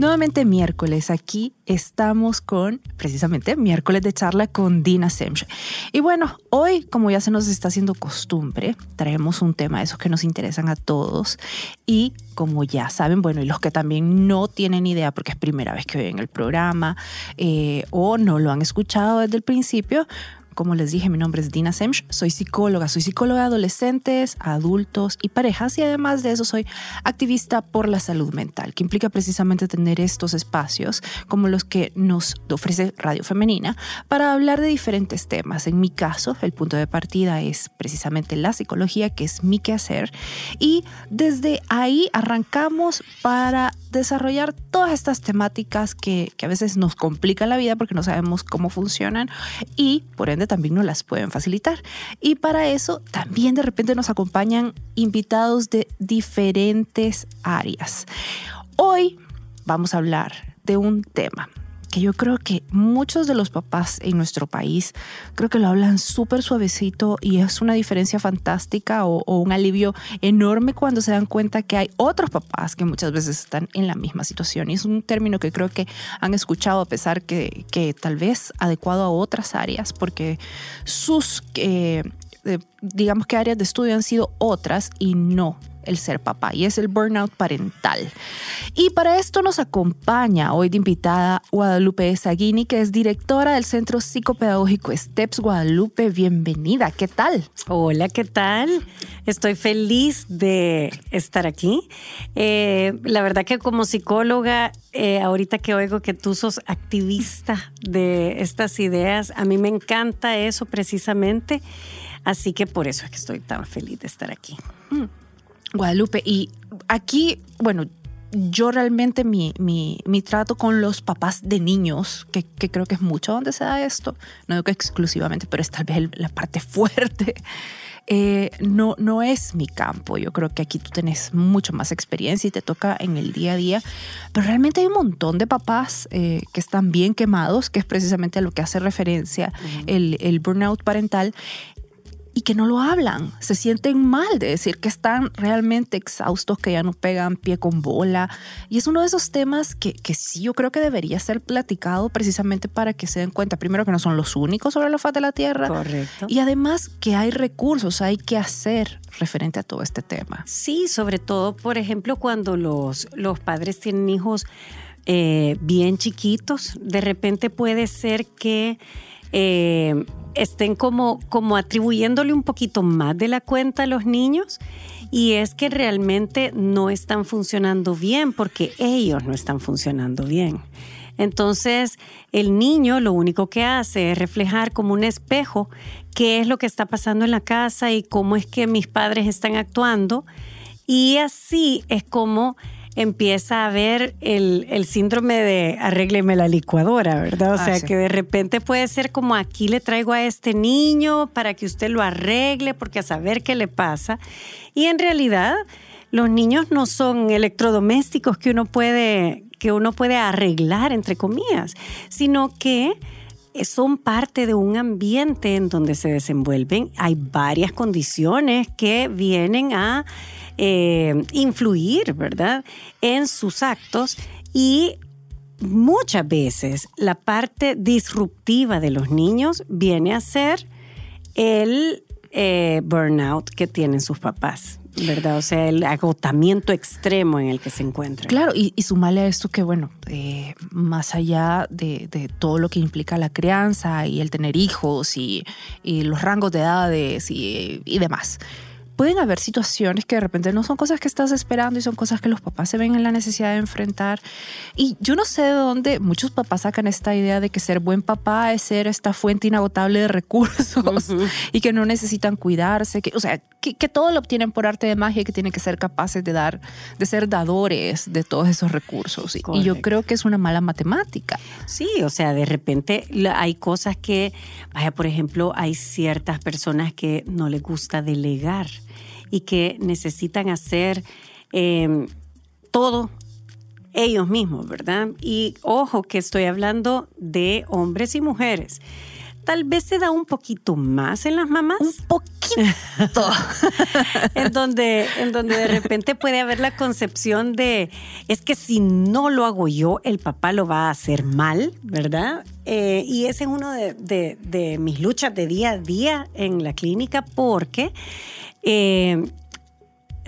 Nuevamente miércoles, aquí estamos con precisamente miércoles de charla con Dina Semch. Y bueno, hoy, como ya se nos está haciendo costumbre, traemos un tema de esos que nos interesan a todos. Y como ya saben, bueno, y los que también no tienen idea porque es primera vez que oyen el programa eh, o no lo han escuchado desde el principio, como les dije, mi nombre es Dina Semch, soy psicóloga, soy psicóloga de adolescentes, adultos y parejas y además de eso soy activista por la salud mental, que implica precisamente tener estos espacios como los que nos ofrece Radio Femenina para hablar de diferentes temas. En mi caso, el punto de partida es precisamente la psicología, que es mi quehacer, y desde ahí arrancamos para desarrollar todas estas temáticas que, que a veces nos complican la vida porque no sabemos cómo funcionan y por ende también nos las pueden facilitar. Y para eso también de repente nos acompañan invitados de diferentes áreas. Hoy vamos a hablar de un tema que yo creo que muchos de los papás en nuestro país creo que lo hablan súper suavecito y es una diferencia fantástica o, un alivio enorme cuando se dan cuenta que hay otros papás que muchas veces están en la misma situación. Y es un término que creo que han escuchado a pesar que, que tal vez adecuado a otras áreas porque sus... Eh, eh, digamos que áreas de estudio han sido otras y no el ser papá y es el burnout parental. Y para esto nos acompaña hoy de invitada Guadalupe Saguini, que es directora del Centro Psicopedagógico STEPS Guadalupe. Bienvenida, ¿qué tal? Hola, ¿qué tal? Estoy feliz de estar aquí. Eh, la verdad que como psicóloga, eh, ahorita que oigo que tú sos activista de estas ideas, a mí me encanta eso precisamente. Así que por eso es que estoy tan feliz de estar aquí. Guadalupe, y aquí, bueno, yo realmente mi, trato con los papás de niños, que, creo que es mucho donde se da esto, no digo que exclusivamente, pero es tal vez la parte fuerte, eh, no, no es mi campo. Yo creo que aquí tú tenés mucho más experiencia y te toca en el día a día, pero realmente hay un montón de papás eh, que están bien quemados, que es precisamente a lo que hace referencia el, el burnout parental y que no lo hablan. Se sienten mal de decir que están realmente exhaustos, que ya no pegan pie con bola. Y es uno de esos temas que, que sí yo creo que debería ser platicado precisamente para que se den cuenta, primero, que no son los únicos sobre la faz de la Tierra. Correcto. Y además que hay recursos, hay que hacer referente a todo este tema. Sí, sobre todo, por ejemplo, cuando los, los padres tienen hijos eh, bien chiquitos, de repente puede ser que... Eh, estén como, como atribuyéndole un poquito más de la cuenta a los niños y es que realmente no están funcionando bien porque ellos no están funcionando bien. Entonces, el niño lo único que hace es reflejar como un espejo qué es lo que está pasando en la casa y cómo es que mis padres están actuando. Y así es como empieza a ver el, síndrome de arrégleme la licuadora, ¿verdad? O ah, sea, que de repente puede ser como aquí le traigo a este niño para que usted lo arregle, porque a saber qué le pasa. Y en realidad, los niños no son electrodomésticos que uno puede, que uno puede arreglar, entre comillas, sino que son parte de un ambiente en donde se desenvuelven. Hay varias condiciones que vienen a eh, influir, ¿verdad?, en sus actos y muchas veces la parte disruptiva de los niños viene a ser el eh, burnout que tienen sus papás. ¿Verdad? O sea, el agotamiento extremo en el que se encuentran. Claro, y, y sumarle a esto que, bueno, eh, más allá de, todo lo que implica la crianza y el tener hijos y, los rangos de edades y demás, pueden haber situaciones que de repente no son cosas que estás esperando y son cosas que los papás se ven en la necesidad de enfrentar. Y yo no sé de dónde muchos papás sacan esta idea de que ser buen papá es ser esta fuente inagotable de recursos y que no necesitan cuidarse, que, o sea, que, todo lo obtienen por arte de magia y que tienen que ser capaces de dar, de ser dadores de todos esos recursos. Y, y yo creo que es una mala matemática. Sí, o sea, de repente hay cosas que, vaya, por ejemplo, hay ciertas personas que no les gusta delegar y que necesitan hacer em, todo ellos mismos, ¿verdad? Y ojo que estoy hablando de hombres y mujeres. Tal vez se da un poquito más en las mamás. Un poquito. en, donde, en donde de repente puede haber la concepción de, es que si no lo hago yo, el papá lo va a hacer mal, ¿verdad? Eh, y ese es uno de, mis luchas de día a día en la clínica porque... Eh,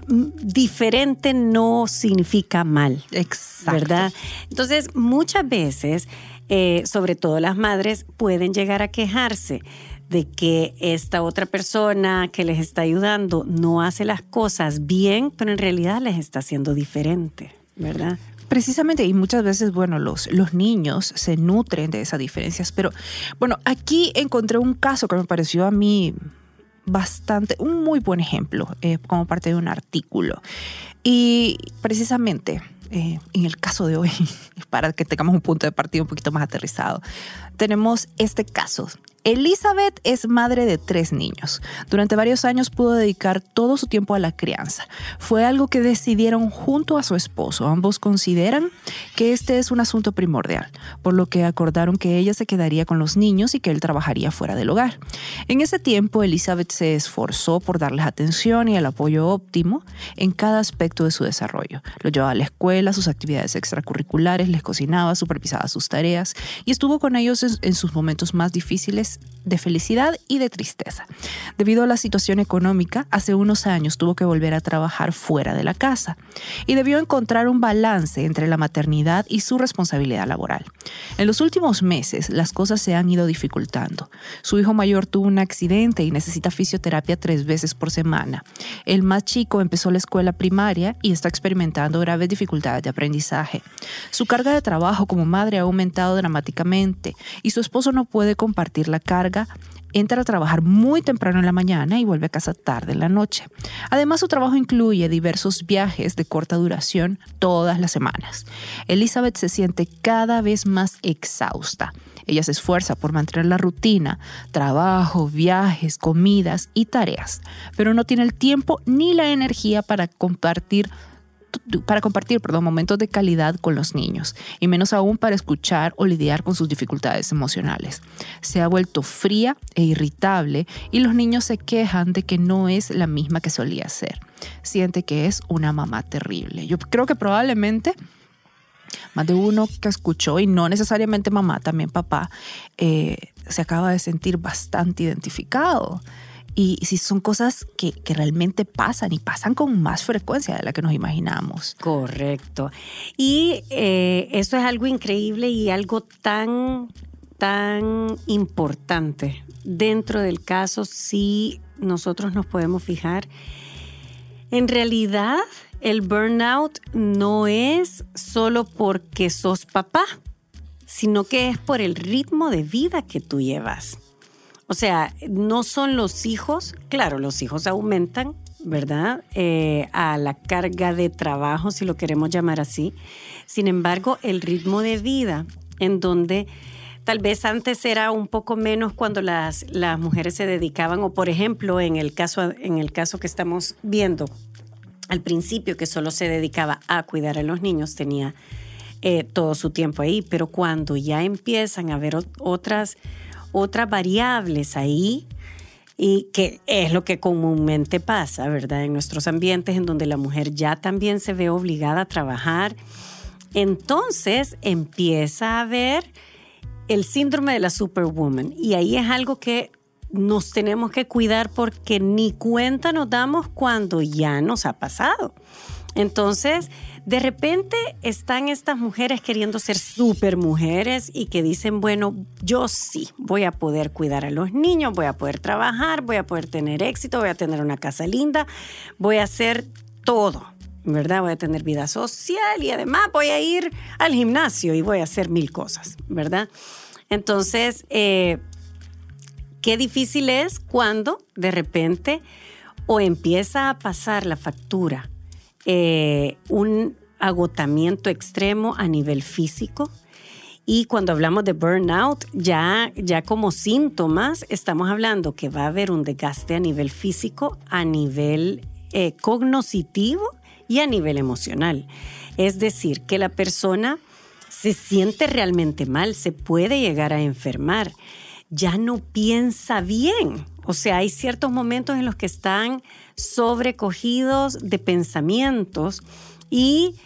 diferente no significa mal. Exacto. ¿Verdad? Entonces, muchas veces, eh, sobre todo las madres, pueden llegar a quejarse de que esta otra persona que les está ayudando no hace las cosas bien, pero en realidad les está haciendo diferente, ¿verdad? Precisamente, y muchas veces, bueno, los, los niños se nutren de esas diferencias, pero bueno, aquí encontré un caso que me pareció a mí bastante, un muy buen ejemplo eh, como parte de un artículo. Y precisamente eh, en el caso de hoy, para que tengamos un punto de partida un poquito más aterrizado, tenemos este caso Elizabeth es madre de tres niños. Durante varios años pudo dedicar todo su tiempo a la crianza. Fue algo que decidieron junto a su esposo. Ambos consideran que este es un asunto primordial, por lo que acordaron que ella se quedaría con los niños y que él trabajaría fuera del hogar. En ese tiempo, Elizabeth se esforzó por darles atención y el apoyo óptimo en cada aspecto de su desarrollo. Lo llevaba a la escuela, sus actividades extracurriculares, les cocinaba, supervisaba sus tareas y estuvo con ellos en sus momentos más difíciles de felicidad y de tristeza. Debido a la situación económica, hace unos años tuvo que volver a trabajar fuera de la casa y debió encontrar un balance entre la maternidad y su responsabilidad laboral. En los últimos meses, las cosas se han ido dificultando. Su hijo mayor tuvo un accidente y necesita fisioterapia tres veces por semana. El más chico empezó la escuela primaria y está experimentando graves dificultades de aprendizaje. Su carga de trabajo como madre ha aumentado dramáticamente y su esposo no puede compartir la carga, entra a trabajar muy temprano en la mañana y vuelve a casa tarde en la noche. Además, su trabajo incluye diversos viajes de corta duración todas las semanas. Elizabeth se siente cada vez más exhausta. Ella se esfuerza por mantener la rutina, trabajo, viajes, comidas y tareas, pero no tiene el tiempo ni la energía para compartir para compartir perdón, momentos de calidad con los niños, y menos aún para escuchar o lidiar con sus dificultades emocionales. Se ha vuelto fría e irritable y los niños se quejan de que no es la misma que solía ser. Siente que es una mamá terrible. Yo creo que probablemente más de uno que escuchó, y no necesariamente mamá, también papá, eh, se acaba de sentir bastante identificado y si son cosas que, realmente pasan y pasan con más frecuencia de la que nos imaginamos. Correcto. Y eh, eso es algo increíble y algo tan, tan importante. Dentro del caso, si nosotros nos podemos fijar, en realidad el burnout no es solo porque sos papá, sino que es por el ritmo de vida que tú llevas. O sea, no son los hijos, claro, los hijos aumentan, ¿verdad? Eh, a la carga de trabajo, si lo queremos llamar así. Sin embargo, el ritmo de vida, en donde tal vez antes era un poco menos cuando las, las mujeres se dedicaban, o por ejemplo, en el, caso, en el caso que estamos viendo, al principio que solo se dedicaba a cuidar a los niños, tenía eh, todo su tiempo ahí, pero cuando ya empiezan a haber otras otras variables ahí y que es lo que comúnmente pasa, ¿verdad? En nuestros ambientes en donde la mujer ya también se ve obligada a trabajar, entonces empieza a haber el síndrome de la superwoman y ahí es algo que nos tenemos que cuidar porque ni cuenta nos damos cuando ya nos ha pasado. Entonces, de repente están estas mujeres queriendo ser súper mujeres y que dicen, bueno, yo sí voy a poder cuidar a los niños, voy a poder trabajar, voy a poder tener éxito, voy a tener una casa linda, voy a hacer todo, ¿verdad? Voy a tener vida social y además voy a ir al gimnasio y voy a hacer mil cosas, ¿verdad? Entonces, eh, qué difícil es cuando de repente o empieza a pasar la factura eh, un agotamiento extremo a nivel físico. Y cuando hablamos de burnout, ya, ya como síntomas, estamos hablando que va a haber un desgaste a nivel físico, a nivel eh, cognitivo y a nivel emocional. Es decir, que la persona se siente realmente mal, se puede llegar a enfermar, ya no piensa bien. O sea, hay ciertos momentos en los que están sobrecogidos de pensamientos y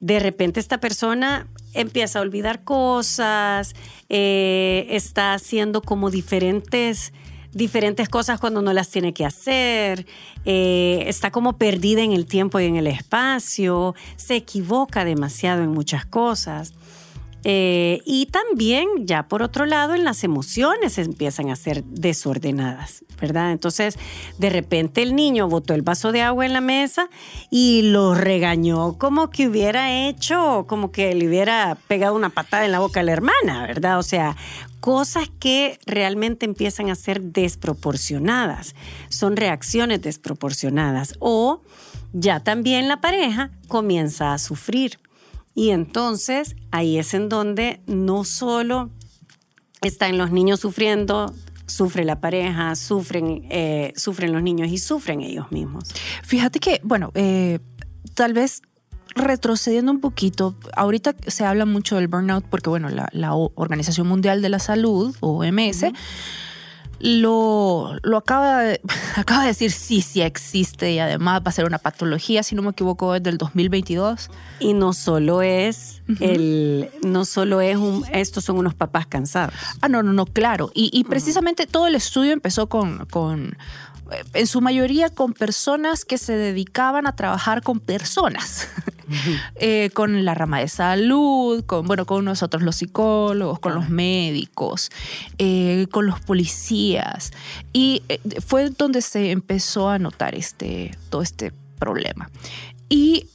de repente esta persona empieza a olvidar cosas, eh, está haciendo como diferentes diferentes cosas cuando no las tiene que hacer, eh, está como perdida en el tiempo y en el espacio, se equivoca demasiado en muchas cosas. Eh, y también, ya por otro lado, en las emociones empiezan a ser desordenadas, ¿verdad? Entonces, de repente el niño botó el vaso de agua en la mesa y lo regañó como que hubiera hecho, como que le hubiera pegado una patada en la boca a la hermana, ¿verdad? O sea, cosas que realmente empiezan a ser desproporcionadas, son reacciones desproporcionadas o ya también la pareja comienza a sufrir. Y entonces ahí es en donde no solo están los niños sufriendo, sufre la pareja, sufren, eh, sufren los niños y sufren ellos mismos. Fíjate que, bueno, eh, tal vez retrocediendo un poquito, ahorita se habla mucho del burnout porque, bueno, la, Organización Mundial de la Salud, OMS, lo, lo acaba, de, acaba de decir sí, sí existe y además va a ser una patología, si no me equivoco, es del 2022. Y no solo es el, no solo es un, estos son unos papás cansados. Ah, no, no, no, claro. Y, y precisamente todo el estudio empezó con, con en su mayoría con personas que se dedicaban a trabajar con personas, eh, con la rama de salud, con, bueno, con nosotros los psicólogos, con los médicos, eh, con los policías. Y eh, fue donde se empezó a notar este, todo este problema. Y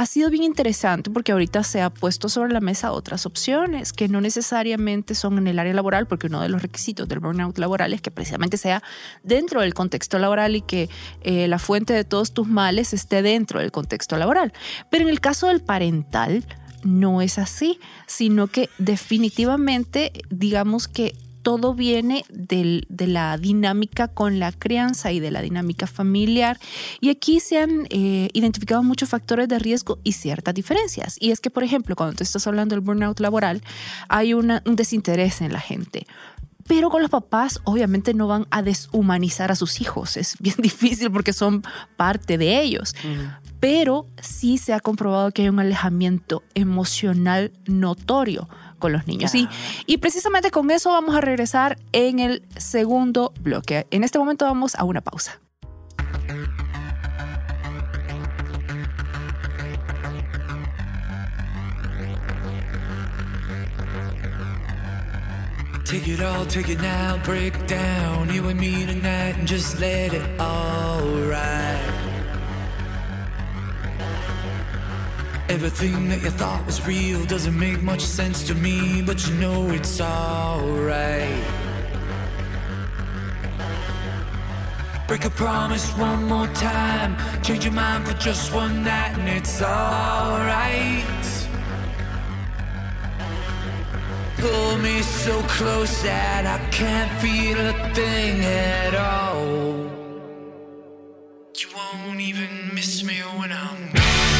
ha sido bien interesante porque ahorita se ha puesto sobre la mesa otras opciones que no necesariamente son en el área laboral, porque uno de los requisitos del burnout laboral es que precisamente sea dentro del contexto laboral y que eh, la fuente de todos tus males esté dentro del contexto laboral. Pero en el caso del parental, no es así, sino que definitivamente digamos que todo viene de la dinámica con la crianza y de la dinámica familiar. Y aquí se han eh, identificado muchos factores de riesgo y ciertas diferencias. Y es que, por ejemplo, cuando tú estás hablando del burnout laboral, hay un desinterés en la gente. Pero con los papás obviamente no van a deshumanizar a sus hijos. Es bien difícil porque son parte de ellos. Pero sí se ha comprobado que hay un alejamiento emocional notorio con los niños. Y, y precisamente con eso vamos a regresar en el segundo bloque. En este momento vamos a una pausa. Take it all, take it now, break down. You and me tonight and just let it all ride. Everything that you thought was real doesn't make much sense to me, but you know it's alright. Break a promise one more time, change your mind for just one night, and it's alright. Pull me so close that I can't feel a thing at all. You won't even miss me when I'm take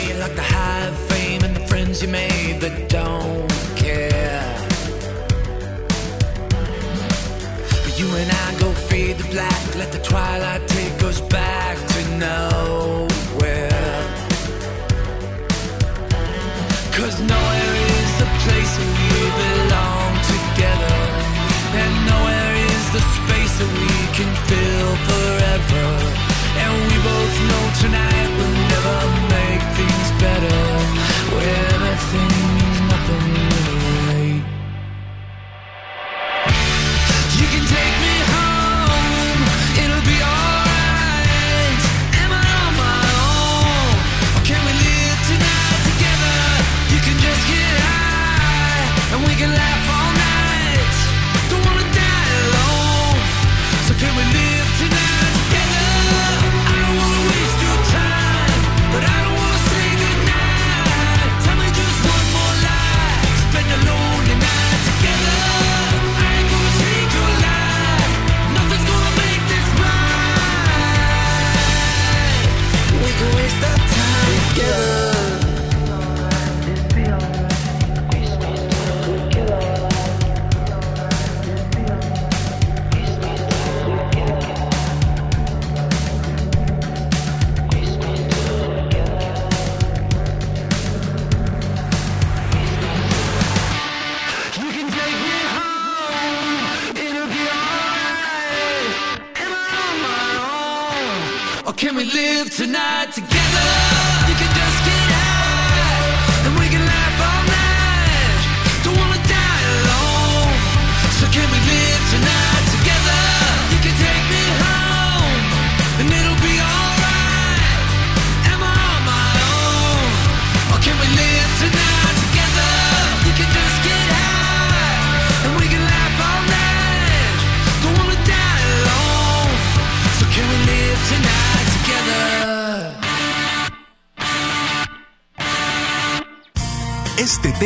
like the high fame and the friends you made that don't care. But you and I go feed the black, let the twilight take us back to now.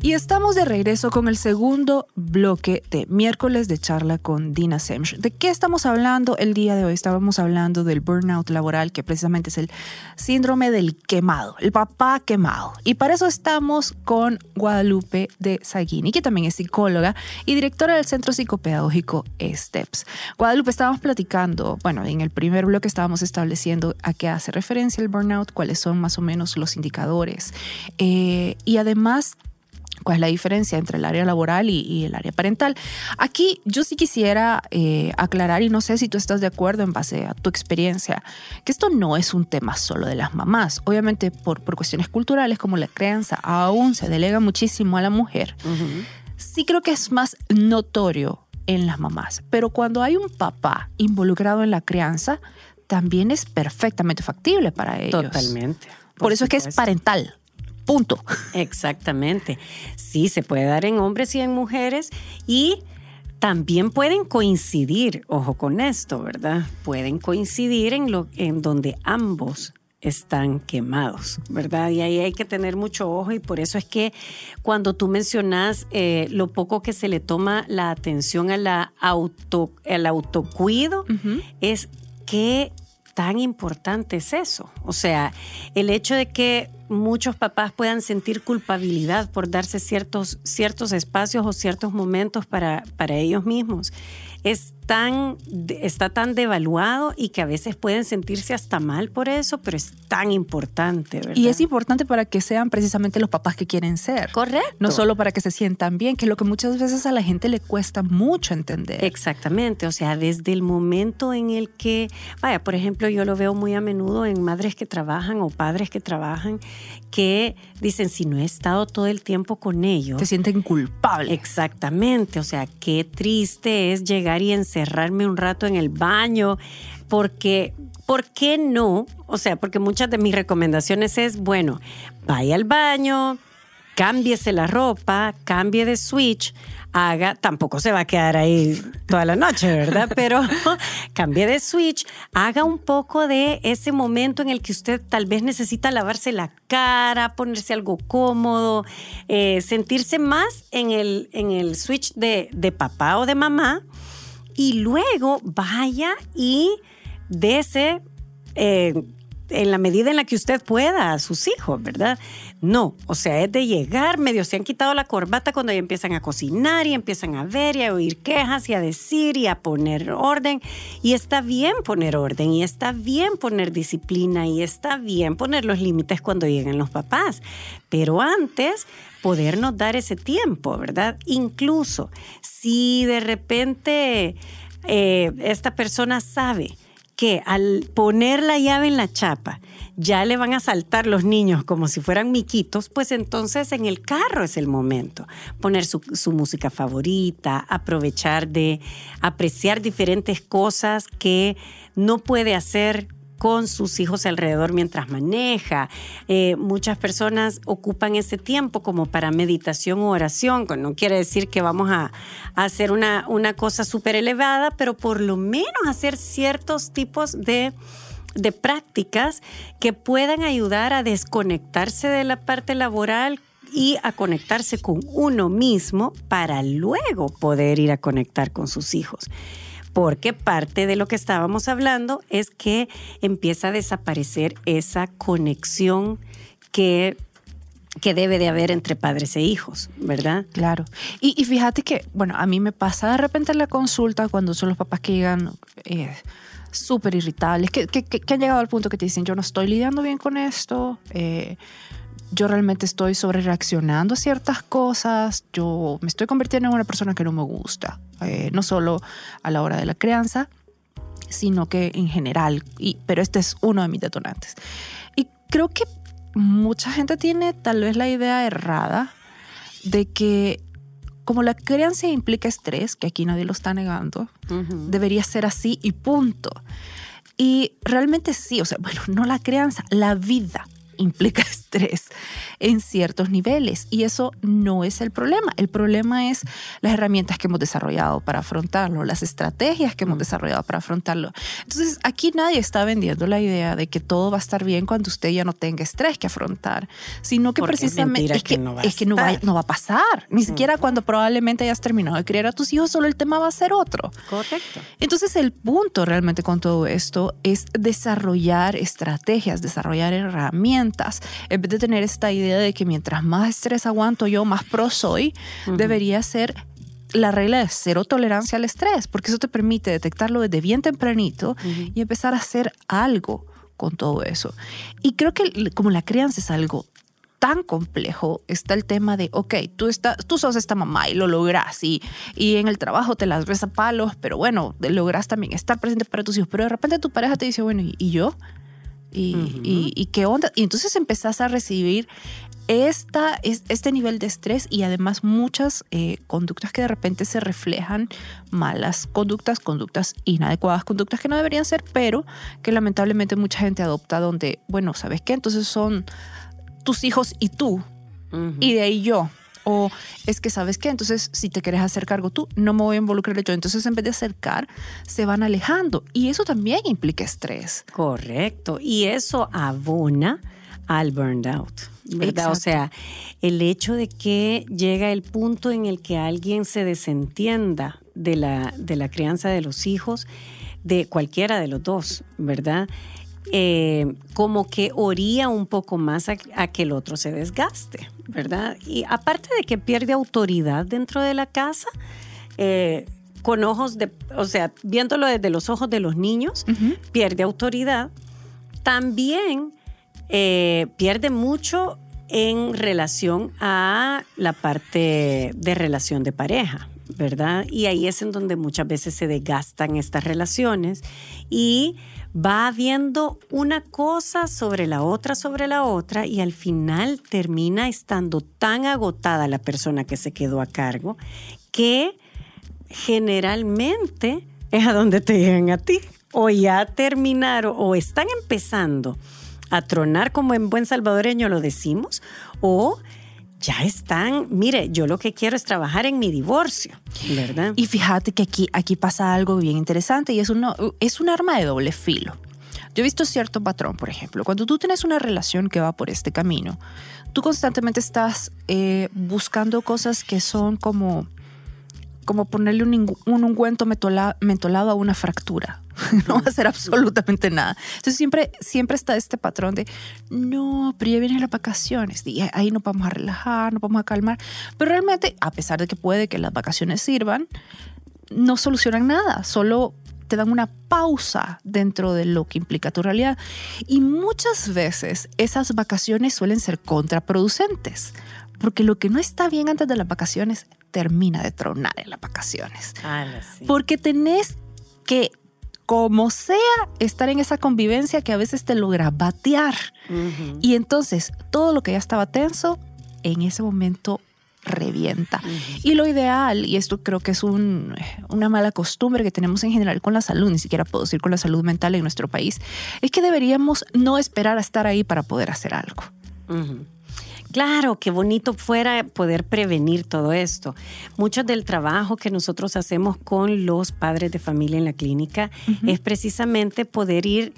Y estamos de regreso con el segundo bloque de miércoles de charla con Dina Semch. ¿De qué estamos hablando el día de hoy? Estábamos hablando del burnout laboral, que precisamente es el síndrome del quemado, el papá quemado. Y para eso estamos con Guadalupe de Saguini, que también es psicóloga y directora del Centro Psicopedagógico STEPS. Guadalupe, estábamos platicando, bueno, en el primer bloque estábamos estableciendo a qué hace referencia el burnout, cuáles son más o menos los indicadores. Eh, y además cuál es la diferencia entre el área laboral y, y el área parental. Aquí yo sí quisiera eh, aclarar, y no sé si tú estás de acuerdo en base a tu experiencia, que esto no es un tema solo de las mamás. Obviamente por, por cuestiones culturales como la crianza aún se delega muchísimo a la mujer. Sí creo que es más notorio en las mamás, pero cuando hay un papá involucrado en la crianza, también es perfectamente factible para ellos. Totalmente. Por, eso es que es parental. Punto. Exactamente. Sí, se puede dar en hombres y en mujeres y también pueden coincidir, ojo con esto, ¿verdad? Pueden coincidir en lo en donde ambos están quemados, ¿verdad? Y ahí hay que tener mucho ojo y por eso es que cuando tú mencionas eh, lo poco que se le toma la atención a la auto, al autocuido, es que tan importante es eso. O sea, el hecho de que muchos papás puedan sentir culpabilidad por darse ciertos, ciertos espacios o ciertos momentos para, para ellos mismos. Es tan, está tan devaluado y que a veces pueden sentirse hasta mal por eso, pero es tan importante, ¿verdad? Y es importante para que sean precisamente los papás que quieren ser. Correcto. No solo para que se sientan bien, que es lo que muchas veces a la gente le cuesta mucho entender. Exactamente, o sea, desde el momento en el que, vaya, por ejemplo, yo lo veo muy a menudo en madres que trabajan o padres que trabajan, que dicen, si no he estado todo el tiempo con ellos. Se sienten culpables. Exactamente, o sea, qué triste es llegar y encerrarme un rato en el baño, porque, ¿por qué no? O sea, porque muchas de mis recomendaciones es, bueno, vaya al baño, cámbiese la ropa, cambie de switch, haga, tampoco se va a quedar ahí toda la noche, ¿verdad? Pero cambie de switch, haga un poco de ese momento en el que usted tal vez necesita lavarse la cara, ponerse algo cómodo, eh, sentirse más en el, en el switch de, de papá o de mamá y luego vaya y dese eh, en la medida en la que usted pueda a sus hijos, ¿verdad? No, o sea, es de llegar, medio se han quitado la corbata cuando ya empiezan a cocinar y empiezan a ver y a oír quejas y a decir y a poner orden. Y está bien poner orden y está bien poner disciplina y está bien poner los límites cuando llegan los papás. Pero antes, podernos dar ese tiempo, ¿verdad? Incluso si de repente eh, esta persona sabe que al poner la llave en la chapa ya le van a saltar los niños como si fueran miquitos, pues entonces en el carro es el momento. Poner su, música favorita, aprovechar de apreciar diferentes cosas que no puede hacer con sus hijos alrededor mientras maneja. Eh, muchas personas ocupan ese tiempo como para meditación o oración, no quiere decir que vamos a, hacer una, una cosa súper elevada, pero por lo menos hacer ciertos tipos de de prácticas que puedan ayudar a desconectarse de la parte laboral y a conectarse con uno mismo para luego poder ir a conectar con sus hijos porque parte de lo que estábamos hablando es que empieza a desaparecer esa conexión que que debe de haber entre padres e hijos, ¿verdad? Claro. Y, fíjate que, bueno, a mí me pasa de repente en la consulta cuando son los papás que llegan eh, súper irritables, que- que han llegado al punto que te dicen, yo no estoy lidiando bien con esto, eh, yo realmente estoy sobre reaccionando a ciertas cosas, yo me estoy convirtiendo en una persona que no me gusta, eh, no solo a la hora de la crianza, sino que en general, y, pero este es uno de mis detonantes. Y creo que mucha gente tiene tal vez la idea errada de que como la crianza implica estrés, que aquí nadie lo está negando, Ujú. debería ser así y punto. Y realmente sí, o sea, bueno, no la crianza, la vida implica estrés en ciertos niveles y eso no es el problema. El problema es las herramientas que hemos desarrollado para afrontarlo, las estrategias que hemos desarrollado para afrontarlo. Entonces, aquí nadie está vendiendo la idea de que todo va a estar bien cuando usted ya no tenga estrés que afrontar, sino que Porque precisamente es que, que no va a es que no, va, estar. no va a pasar. Ni siquiera cuando probablemente hayas terminado de criar a tus hijos, solo el tema va a ser otro. Correcto. Entonces el punto realmente con todo esto es desarrollar estrategias, desarrollar herramientas, en vez de tener esta idea de que mientras más estrés aguanto yo, más pro soy, debería ser la regla de cero tolerancia al estrés, porque eso te permite detectarlo desde bien tempranito y empezar a hacer algo con todo eso. Y creo que como la crianza es algo tan complejo, está el tema de, ok, tú, estás, tú sos esta mamá y lo logras y, y en el trabajo te las ves a palos, pero bueno, logras también estar presente para tus hijos, pero de repente tu pareja te dice, bueno, ¿y, y yo? ¿Y, y- y qué onda? Y entonces empezás a recibir esta, es- este nivel de estrés y además muchas eh, conductas que de repente se reflejan, malas conductas, conductas inadecuadas, conductas que no deberían ser, pero que lamentablemente mucha gente adopta donde, bueno, ¿sabes qué? Entonces son tus hijos y tú, y de ahí yo. O es que, ¿sabes qué? Entonces, si te quieres hacer cargo tú, no me voy a involucrar yo. Entonces, en vez de acercar, se van alejando. Y eso también implica estrés. Correcto. Y eso abona al burned out. ¿verdad? O sea, el hecho de que llega el punto en el que alguien se desentienda de la, de la crianza de los hijos, de cualquiera de los dos, ¿verdad? Eh, como que oría un poco más a, a que el otro se desgaste, ¿verdad? Y aparte de que pierde autoridad dentro de la casa, eh, con ojos de, o sea, viéndolo desde los ojos de los niños, pierde autoridad, también eh, pierde mucho en relación a la parte de relación de pareja, ¿verdad? Y ahí es en donde muchas veces se desgastan estas relaciones y va habiendo una cosa sobre la otra, sobre la otra, y al final termina estando tan agotada la persona que se quedó a cargo que generalmente es a donde te llegan a ti. O ya terminaron o están empezando a tronar como en buen salvadoreño lo decimos, o ya están, mire, yo lo que quiero es trabajar en mi divorcio, ¿verdad? Y fíjate que aquí, aquí pasa algo bien interesante y es, uno, es un arma de doble filo. Yo he visto cierto patrón, por ejemplo, cuando tú tienes una relación que va por este camino, tú constantemente estás eh, buscando cosas que son como, como ponerle un, ungüento metola- mentolado a una fractura. no va a hacer absolutamente nada. Entonces siempre, siempre está este patrón de, no, pero ya vienen las vacaciones y ahí nos vamos a relajar, nos vamos a calmar. Pero realmente, a pesar de que puede que las vacaciones sirvan, no solucionan nada, solo te dan una pausa dentro de lo que implica tu realidad. Y muchas veces esas vacaciones suelen ser contraproducentes, porque lo que no está bien antes de las vacaciones termina de tronar en las vacaciones. Ala, sí. Porque tenés que, como sea, estar en esa convivencia que a veces te logra batear. Ujú. Y entonces todo lo que ya estaba tenso, en ese momento revienta. Y lo ideal, y esto creo que es un- una mala costumbre que tenemos en general con la salud, ni siquiera puedo decir con la salud mental en nuestro país, es que deberíamos no esperar a estar ahí para poder hacer algo. Ujú. Claro, qué bonito fuera poder prevenir todo esto. Mucho del trabajo que nosotros hacemos con los padres de familia en la clínica es precisamente poder ir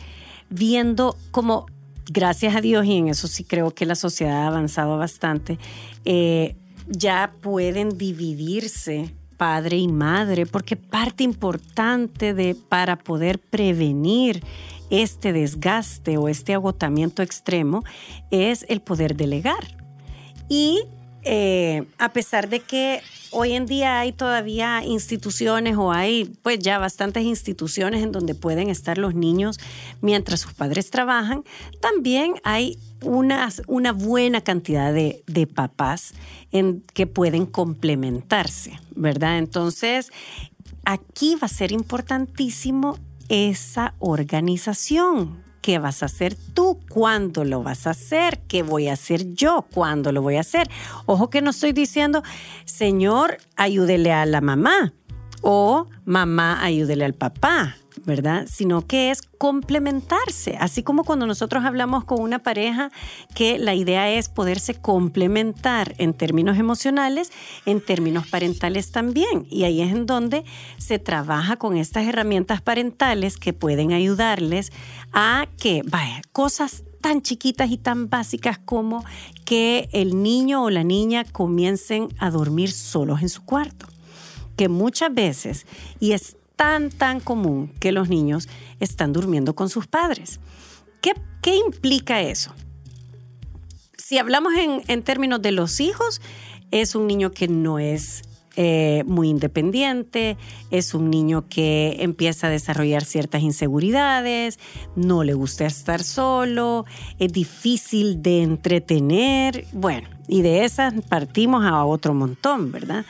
viendo como, gracias a Dios, y en eso sí creo que la sociedad ha avanzado bastante, eh, ya pueden dividirse padre y madre, porque parte importante de para poder prevenir este desgaste o este agotamiento extremo es el poder delegar. Y eh, a pesar de que hoy en día hay todavía instituciones o hay pues ya bastantes instituciones en donde pueden estar los niños mientras sus padres trabajan, también hay una buena cantidad de, de papás en, que pueden complementarse, ¿verdad? Entonces, aquí va a ser importantísimo esa organización. ¿Qué vas a hacer tú? ¿Cuándo lo vas a hacer? ¿Qué voy a hacer yo? ¿Cuándo lo voy a hacer? Ojo que no estoy diciendo, Señor, ayúdele a la mamá o mamá, ayúdele al papá, ¿verdad? Sino que es complementarse. Así como cuando nosotros hablamos con una pareja, que la idea es poderse complementar en términos emocionales, en términos parentales también. Y ahí es en donde se trabaja con estas herramientas parentales que pueden ayudarles a que, vaya, cosas tan chiquitas y tan básicas como que el niño o la niña comiencen a dormir solos en su cuarto que muchas veces, y es tan, tan común que los niños están durmiendo con sus padres. ¿Qué, qué implica eso? Si hablamos en, en términos de los hijos, es un niño que no es eh, muy independiente, es un niño que empieza a desarrollar ciertas inseguridades, no le gusta estar solo, es difícil de entretener, bueno, y de esas partimos a otro montón, ¿verdad?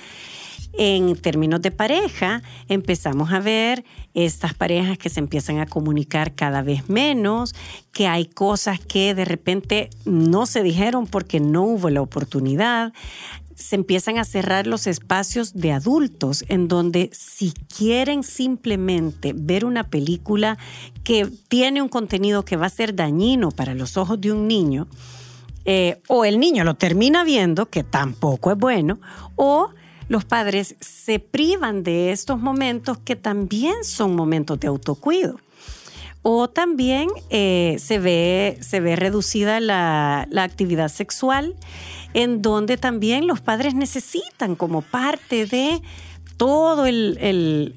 En términos de pareja, empezamos a ver estas parejas que se empiezan a comunicar cada vez menos, que hay cosas que de repente no se dijeron porque no hubo la oportunidad. Se empiezan a cerrar los espacios de adultos en donde si quieren simplemente ver una película que tiene un contenido que va a ser dañino para los ojos de un niño, eh, o el niño lo termina viendo, que tampoco es bueno, o los padres se privan de estos momentos que también son momentos de autocuido. O también eh, se, ve, se ve reducida la, la actividad sexual, en donde también los padres necesitan como parte de todo el, el-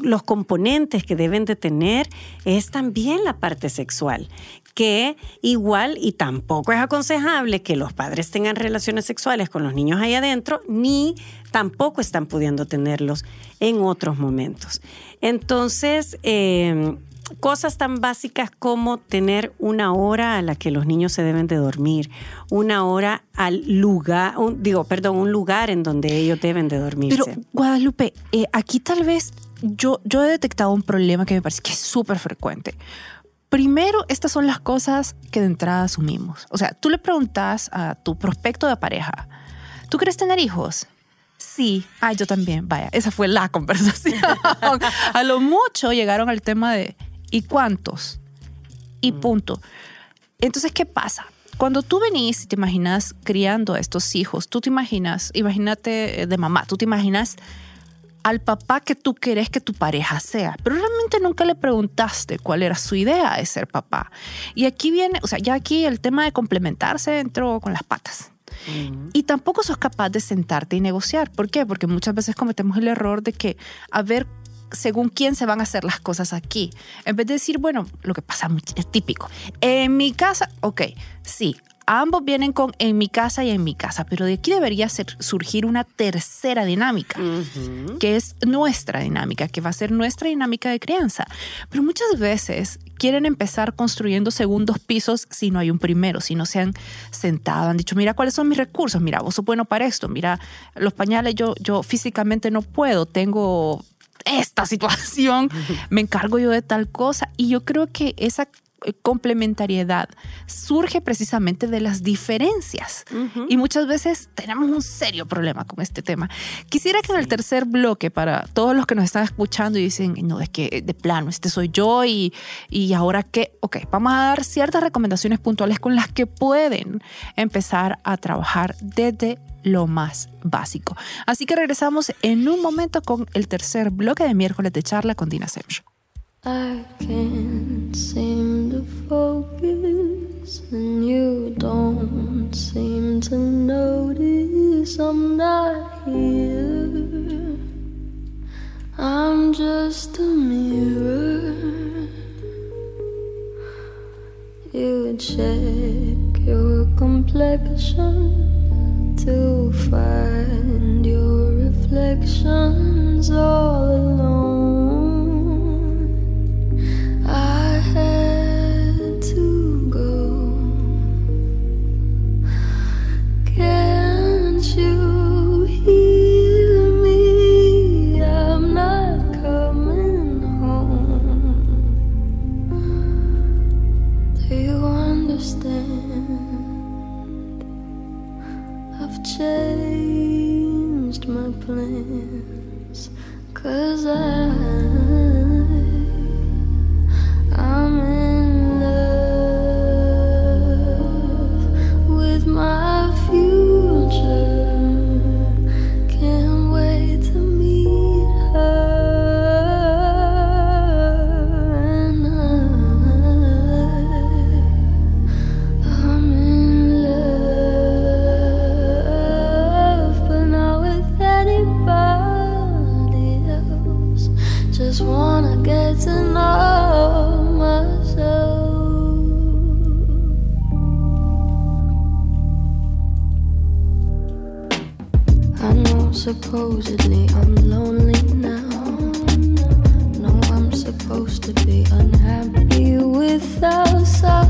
los componentes que deben de tener, es también la parte sexual que igual y tampoco es aconsejable que los padres tengan relaciones sexuales con los niños ahí adentro, ni tampoco están pudiendo tenerlos en otros momentos. Entonces, eh, cosas tan básicas como tener una hora a la que los niños se deben de dormir, una hora al lugar, un- digo, perdón, un lugar en donde ellos deben de dormirse. Pero Guadalupe, eh, aquí tal vez yo, yo he detectado un problema que me parece que es súper frecuente. Primero, estas son las cosas que de entrada asumimos. O sea, tú le preguntas a tu prospecto de pareja, ¿tú quieres tener hijos? Sí, ah, yo también. Vaya, esa fue la conversación. a lo mucho llegaron al tema de ¿y cuántos? Y punto. Entonces, ¿qué pasa? Cuando tú venís y te imaginas criando a estos hijos, tú te imaginas, imagínate eh, de mamá, tú te imaginas al papá que tú querés que tu pareja sea, pero realmente nunca le preguntaste cuál era su idea de ser papá. Y aquí viene, o sea, ya aquí el tema de complementarse entró con las patas. Y tampoco sos capaz de sentarte y negociar. ¿Por qué? Porque muchas veces cometemos el error de que, a ver, según quién se van a hacer las cosas aquí. En vez de decir, bueno, lo que pasa es típico. En mi casa, ok, sí, ambos vienen con en mi casa y en mi casa, pero de aquí debería ser- surgir una tercera dinámica Ujú. que es nuestra dinámica, que va a ser nuestra dinámica de crianza. Pero muchas veces quieren empezar construyendo segundos pisos si no hay un primero, si no se han sentado, han dicho, mira cuáles son mis recursos, mira, vos sos bueno para esto, mira, los pañales yo, yo físicamente no puedo, tengo esta situación, me encargo yo de tal cosa. Y yo creo que esa complementariedad surge precisamente de las diferencias. Y muchas veces tenemos un serio problema con este tema. Quisiera que en el tercer bloque, para todos los que nos están escuchando y dicen, no, es que de plano, este soy yo y, y ahora qué, ok, vamos a dar ciertas recomendaciones puntuales con las que pueden empezar a trabajar desde lo más básico. Así que regresamos en un momento con el tercer bloque de miércoles de charla con Dina Semch. I can't focus, and you don't seem to notice I'm not here. I'm just a mirror. You check your complexion, to find your reflections all supposedly I'm lonely now. No, I'm supposed to be unhappy without someone.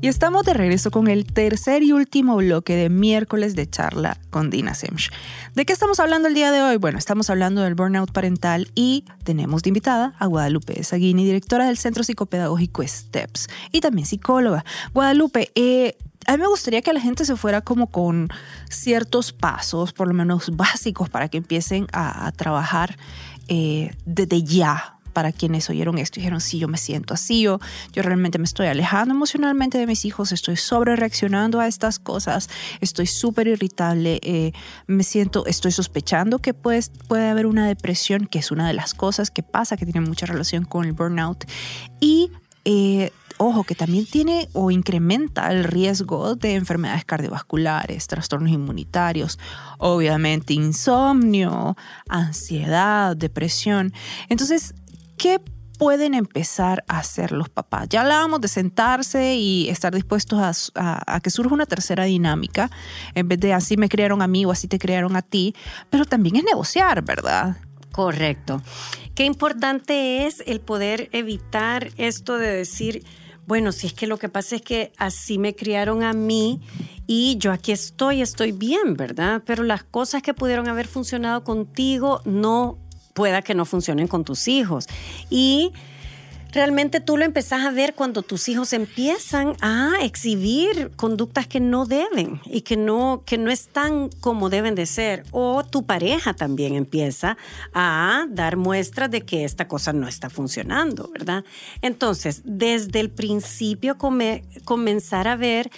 Y estamos de regreso con el tercer y último bloque de miércoles de charla con Dina Semch. ¿De qué estamos hablando el día de hoy? Bueno, estamos hablando del burnout parental y tenemos de invitada a Guadalupe Saguini, directora del Centro Psicopedagógico STEPS y también psicóloga. Guadalupe, eh, a mí me gustaría que la gente se fuera como con ciertos pasos, por lo menos básicos, para que empiecen a, trabajar eh, desde ya para quienes oyeron esto dijeron, sí, yo me siento así, yo, yo realmente me estoy alejando emocionalmente de mis hijos, estoy sobre reaccionando a estas cosas, estoy súper irritable, eh, me siento, estoy sospechando que pues, puede haber una depresión, que es una de las cosas que pasa, que tiene mucha relación con el burnout. Y eh, ojo, que también tiene o incrementa el riesgo de enfermedades cardiovasculares, trastornos inmunitarios, obviamente insomnio, ansiedad, depresión. Entonces, ¿qué pueden empezar a hacer los papás? Ya hablábamos de sentarse y estar dispuestos a, a- que surja una tercera dinámica, en vez de así me criaron a mí o así te criaron a ti, pero también es negociar, ¿verdad? Correcto. Qué importante es el poder evitar esto de decir, bueno, si es que lo que pasa es que así me criaron a mí y yo aquí estoy, estoy bien, ¿verdad? Pero las cosas que pudieron haber funcionado contigo no pueda que no funcionen con tus hijos. Y realmente tú lo empezás a ver cuando tus hijos empiezan a exhibir conductas que no deben y que no, que no están como deben de ser. O tu pareja también empieza a dar muestras de que esta cosa no está funcionando, ¿verdad? Entonces, desde el principio come- comenzar a ver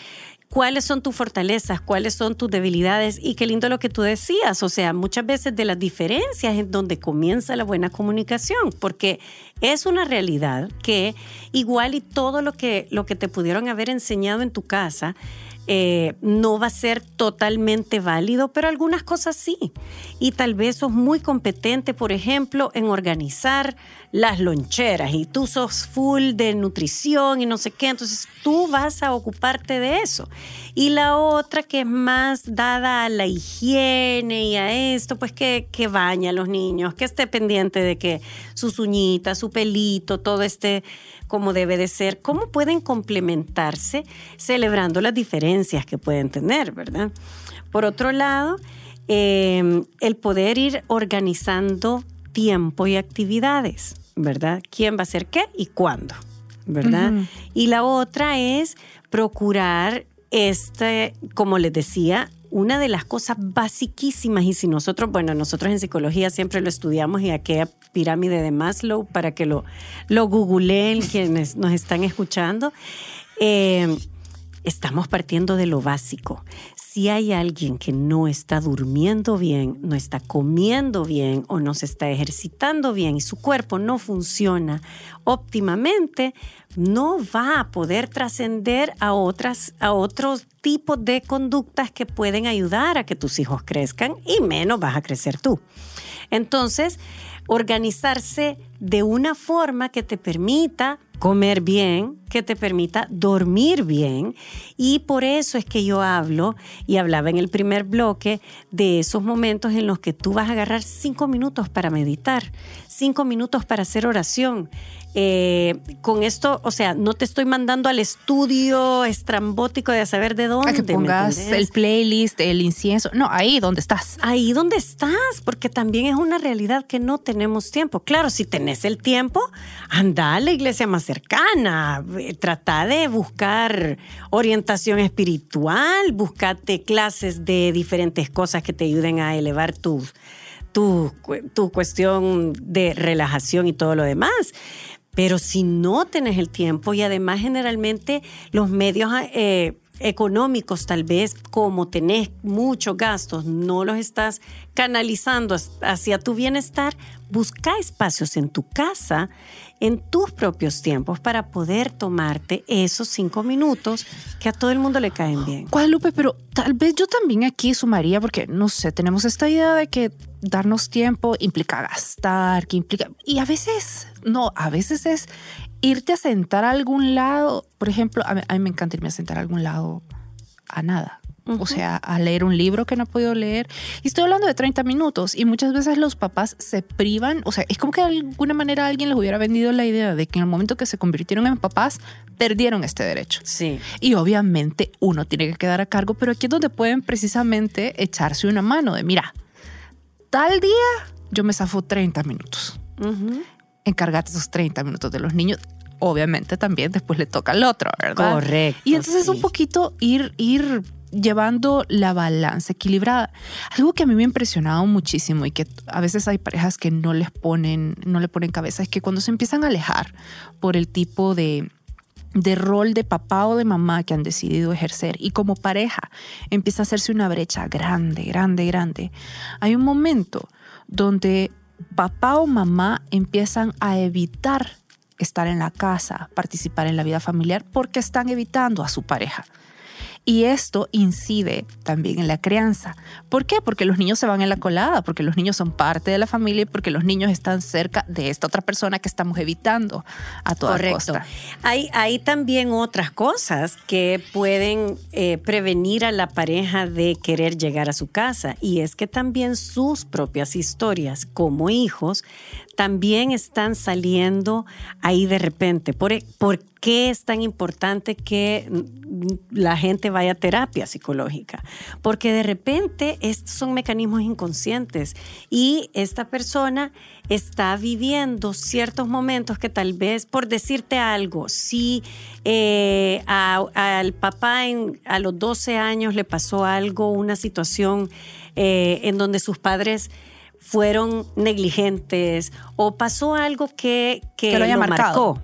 cuáles son tus fortalezas, cuáles son tus debilidades y qué lindo lo que tú decías, o sea, muchas veces de las diferencias es donde comienza la buena comunicación, porque es una realidad que igual y todo lo que, lo que te pudieron haber enseñado en tu casa, eh, no va a ser totalmente válido, pero algunas cosas sí. Y tal vez sos muy competente, por ejemplo, en organizar las loncheras y tú sos full de nutrición y no sé qué, entonces tú vas a ocuparte de eso. Y la otra que es más dada a la higiene y a esto, pues que, que a los niños, que esté pendiente de que sus uñitas, su pelito, todo esté como debe de ser, cómo pueden complementarse celebrando las diferencias que pueden tener, ¿verdad? Por otro lado, eh, el poder ir organizando tiempo y actividades, ¿verdad? ¿Quién va a hacer qué y cuándo? ¿Verdad? Y la otra es procurar este, como les decía, una de las cosas basiquísimas, y si nosotros, bueno, nosotros en psicología siempre lo estudiamos y aquella pirámide de Maslow para que lo, lo googleen quienes nos están escuchando, eh, estamos partiendo de lo básico. Si hay alguien que no está durmiendo bien, no está comiendo bien o no se está ejercitando bien y su cuerpo no funciona óptimamente, no va a poder trascender a otras a otros tipos de conductas que pueden ayudar a que tus hijos crezcan y menos vas a crecer tú. Entonces, organizarse de una forma que te permita comer bien, que te permita dormir bien. Y por eso es que yo hablo, y hablaba en el primer bloque, de esos momentos en los que tú vas a agarrar cinco minutos para meditar, cinco minutos para hacer oración. Eh, con esto, o sea, no te estoy mandando al estudio estrambótico de saber de dónde. A que ¿me pongas el playlist, el incienso. No, ahí donde estás. ahí donde estás, porque también es una realidad que no tenemos tiempo. Claro, si tenés el tiempo, anda a la iglesia más cercana, eh, trata de buscar orientación espiritual, búscate clases de diferentes cosas que te ayuden a elevar tu, tu, cu- tu cuestión de relajación y todo lo demás. Pero si no tenés el tiempo y además generalmente los medios eh, económicos tal vez como tenés muchos gastos, no los estás canalizando hacia tu bienestar, busca espacios en tu casa, en tus propios tiempos para poder tomarte esos cinco minutos que a todo el mundo le caen bien. Guadalupe, pero tal vez yo también aquí sumaría, porque no sé, tenemos esta idea de que darnos tiempo implica gastar, que implica. Y a veces, no, a veces es irte a sentar a algún lado. Por ejemplo, a mí, a mí me encanta irme a sentar a algún lado a nada. O sea, a leer un libro que no he podido leer. Y estoy hablando de 30 minutos. Y muchas veces los papás se privan. O sea, es como que de alguna manera alguien les hubiera vendido la idea de que en el momento que se convirtieron en papás, perdieron este derecho. Sí. Y obviamente uno tiene que quedar a cargo, pero aquí es donde pueden precisamente echarse una mano de, mira, tal día yo me zafo 30 minutos. Ujú. Encárgate esos 30 minutos de los niños. Obviamente también después le toca al otro, ¿verdad? Correcto, Y entonces sí. un poquito ir, ir llevando la balanza equilibrada. Algo que a mí me ha impresionado muchísimo y que a veces hay parejas que no les ponen, no le ponen cabeza es que cuando se empiezan a alejar por el tipo de, de rol de papá o de mamá que han decidido ejercer y como pareja empieza a hacerse una brecha grande, grande, grande. Hay un momento donde papá o mamá empiezan a evitar estar en la casa, participar en la vida familiar porque están evitando a su pareja. Y esto incide también en la crianza. ¿Por qué? Porque los niños se van en la colada, porque los niños son parte de la familia y porque los niños están cerca de esta otra persona que estamos evitando a toda Correcto. costa. Hay, hay también otras cosas que pueden eh, prevenir a la pareja de querer llegar a su casa y es que también sus propias historias como hijos también están saliendo ahí de repente. ¿Por, e, por qué es tan importante que la gente vaya a terapia psicológica? Porque de repente estos son mecanismos inconscientes y esta persona está viviendo ciertos momentos que tal vez, por decirte algo, si eh, al papá en- a los 12 años le pasó algo, una situación eh, en donde sus padres fueron negligentes o pasó algo que, que, Que lo haya marcó.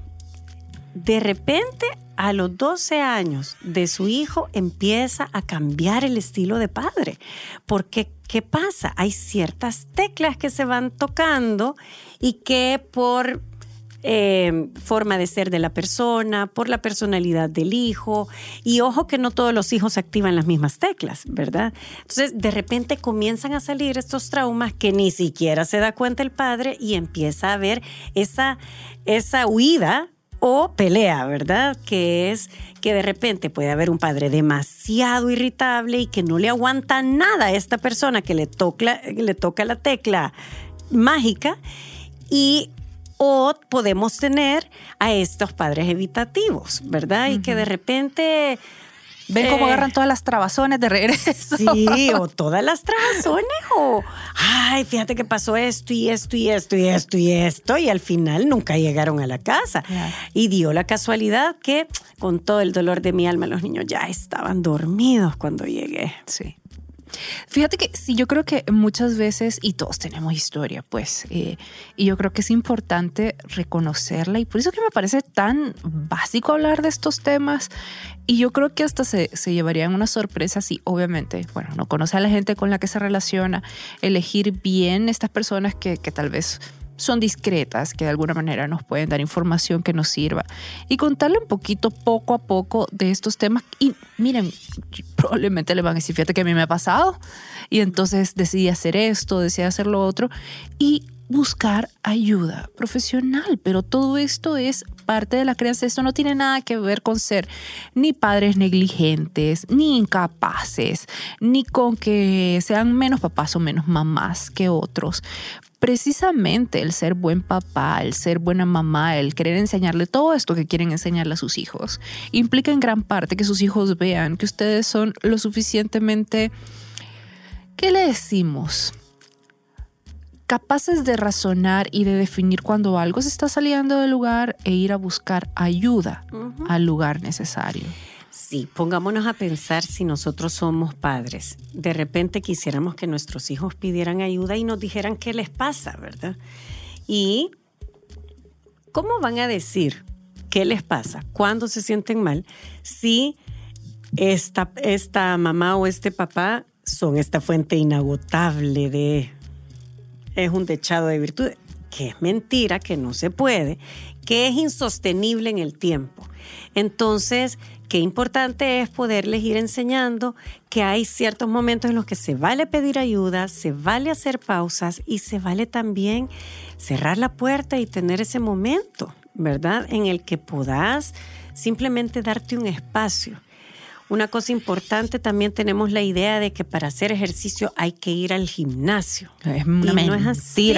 De repente a los 12 años de su hijo empieza a cambiar el estilo de padre. Porque, ¿qué pasa? Hay ciertas teclas que se van tocando y que por eh, forma de ser de la persona, por la personalidad del hijo. Y ojo que no todos los hijos activan las mismas teclas, ¿verdad? Entonces, de repente comienzan a salir estos traumas que ni siquiera se da cuenta el padre y empieza a ver esa, esa huida o pelea, ¿verdad? Que es que de repente puede haber un padre demasiado irritable y que no le aguanta nada a esta persona que le toca, le toca la tecla mágica y o podemos tener a estos padres evitativos, ¿verdad? Y que de repente... Ven cómo eh, agarran todas las trabazones de regreso. Sí, o todas las trabazones, o ay, fíjate que pasó esto y esto y esto y esto y esto, y al final nunca llegaron a la casa. Y dio la casualidad que, con todo el dolor de mi alma, los niños ya estaban dormidos cuando llegué. Sí. Fíjate que sí, yo creo que muchas veces, y todos tenemos historia, pues, eh, y yo creo que es importante reconocerla, y por eso que me parece tan básico hablar de estos temas, y yo creo que hasta se, se llevarían una sorpresa si, obviamente, bueno, no conoce a la gente con la que se relaciona, elegir bien estas personas que, que tal vez son discretas, que de alguna manera nos pueden dar información que nos sirva y contarle un poquito poco a poco de estos temas. Y miren, probablemente le van a decir, fíjate que a mí me ha pasado y entonces decidí hacer esto, decidí hacer lo otro y buscar ayuda profesional. Pero todo esto es parte de la crianza. Esto no tiene nada que ver con ser ni padres negligentes, ni incapaces, ni con que sean menos papás o menos mamás que otros precisamente el ser buen papá, el ser buena mamá, el querer enseñarle todo esto que quieren enseñarle a sus hijos, implica en gran parte que sus hijos vean que ustedes son lo suficientemente, ¿qué le decimos? Capaces de razonar y de definir cuando algo se está saliendo del lugar e ir a buscar ayuda al lugar necesario. Sí, pongámonos a pensar si nosotros somos padres. De repente quisiéramos que nuestros hijos pidieran ayuda y nos dijeran qué les pasa, ¿verdad? Y ¿cómo van a decir qué les pasa? ¿Cuándo se sienten mal? Si esta, esta mamá o este papá son esta fuente inagotable de... Es un techado de virtud, que es mentira, que no se puede, que es insostenible en el tiempo. Entonces, qué importante es poderles ir enseñando que hay ciertos momentos en los que se vale pedir ayuda, se vale hacer pausas y se vale también cerrar la puerta y tener ese momento, ¿verdad? En el que puedas simplemente darte un espacio. Una cosa importante, también tenemos la idea de que para hacer ejercicio hay que ir al gimnasio. Es una Y no es así.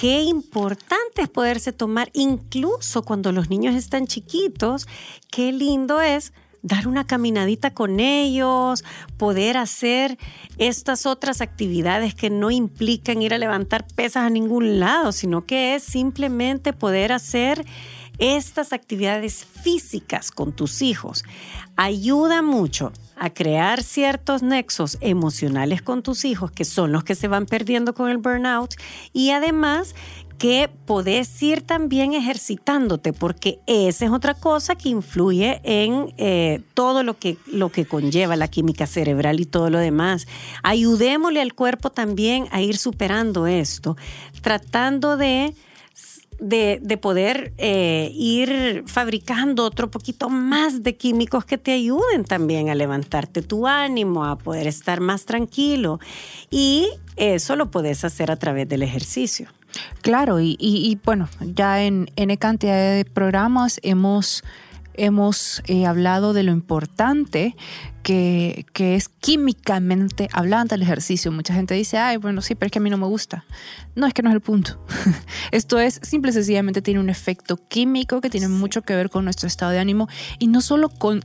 Qué importante es poderse tomar, incluso cuando los niños están chiquitos, qué lindo es dar una caminadita con ellos, poder hacer estas otras actividades que no implican ir a levantar pesas a ningún lado, sino que es simplemente poder hacer estas actividades físicas con tus hijos. Ayuda mucho a crear ciertos nexos emocionales con tus hijos, que son los que se van perdiendo con el burnout, y además que podés ir también ejercitándote, porque esa es otra cosa que influye en eh, todo lo que, lo que conlleva la química cerebral y todo lo demás. Ayudémosle al cuerpo también a ir superando esto, tratando de de, de poder eh, ir fabricando otro poquito más de químicos que te ayuden también a levantarte tu ánimo, a poder estar más tranquilo. Y eso lo puedes hacer a través del ejercicio. Claro, y, y- y, bueno, ya en N cantidad de programas hemos, hemos eh, hablado de lo importante que, que es químicamente hablando el ejercicio. Mucha gente dice, ay, bueno, sí, pero es que a mí no me gusta. No, es que no es el punto. Esto es, simple y sencillamente tiene un efecto químico que tiene mucho que ver con nuestro estado de ánimo y no solo con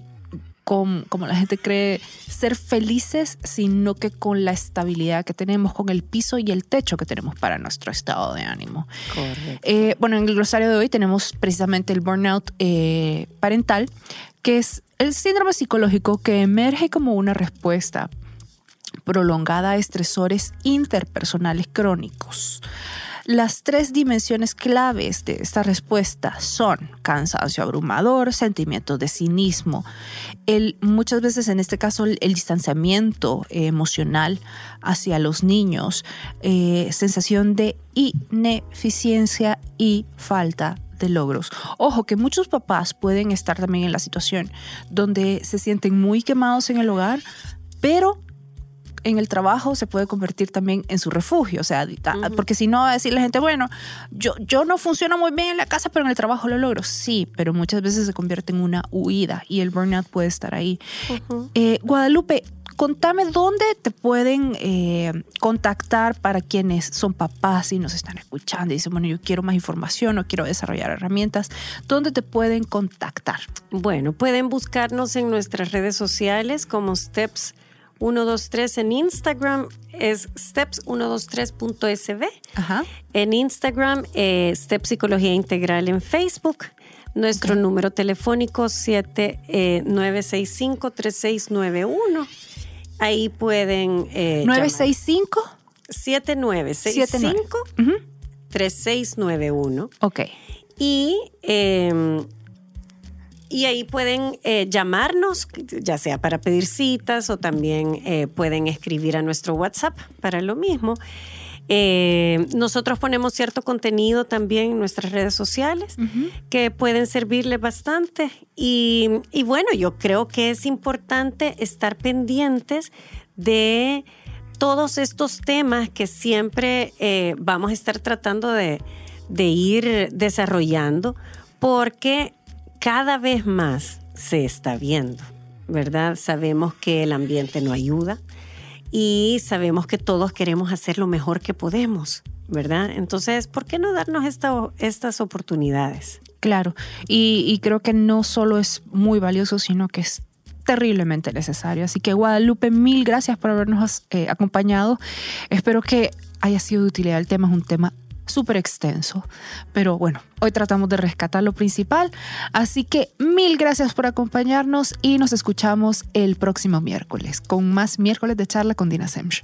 con, como la gente cree, ser felices, sino que con la estabilidad que tenemos, con el piso y el techo que tenemos para nuestro estado de ánimo. Correcto. Eh, bueno, en el glosario de hoy tenemos precisamente el burnout eh, parental, que es el síndrome psicológico que emerge como una respuesta prolongada a estresores interpersonales crónicos. Las tres dimensiones claves de esta respuesta son cansancio abrumador, sentimiento de cinismo, el, muchas veces en este caso el, distanciamiento eh, emocional hacia los niños, eh, sensación de ineficiencia y falta de logros. Ojo que muchos papás pueden estar también en la situación donde se sienten muy quemados en el hogar, pero en el trabajo se puede convertir también en su refugio. O sea, porque si no va a decir la gente, bueno, yo, yo no funciono muy bien en la casa, pero en el trabajo lo logro. Sí, pero muchas veces se convierte en una huida y el burnout puede estar ahí. Uh -huh. eh, Guadalupe, contame dónde te pueden eh, contactar para quienes son papás y nos están escuchando y dicen, bueno, yo quiero más información o quiero desarrollar herramientas. ¿Dónde te pueden contactar? Bueno, pueden buscarnos en nuestras redes sociales como Steps 123 en Instagram es steps123.sb. Ajá. En Instagram, eh, Step Psicología Integral en Facebook. Nuestro okay. número telefónico 7965-3691. Ahí pueden. Eh, 965 7965 uh -huh. 3691. Ok. Y. Eh, y ahí pueden eh, llamarnos, ya sea para pedir citas o también eh, pueden escribir a nuestro WhatsApp para lo mismo. Eh, nosotros ponemos cierto contenido también en nuestras redes sociales uh -huh. que pueden servirle bastante. Y, y, bueno, yo creo que es importante estar pendientes de todos estos temas que siempre eh, vamos a estar tratando de, de ir desarrollando porque cada vez más se está viendo, ¿verdad? Sabemos que el ambiente no ayuda y sabemos que todos queremos hacer lo mejor que podemos, ¿verdad? Entonces, ¿por qué no darnos esta, estas oportunidades? Claro, y, y creo que no solo es muy valioso, sino que es terriblemente necesario. Así que Guadalupe, mil gracias por habernos eh, acompañado. Espero que haya sido de utilidad el tema. Es un tema súper extenso. Pero bueno, hoy tratamos de rescatar lo principal. Así que mil gracias por acompañarnos y nos escuchamos el próximo miércoles con más miércoles de charla con Dina Semch.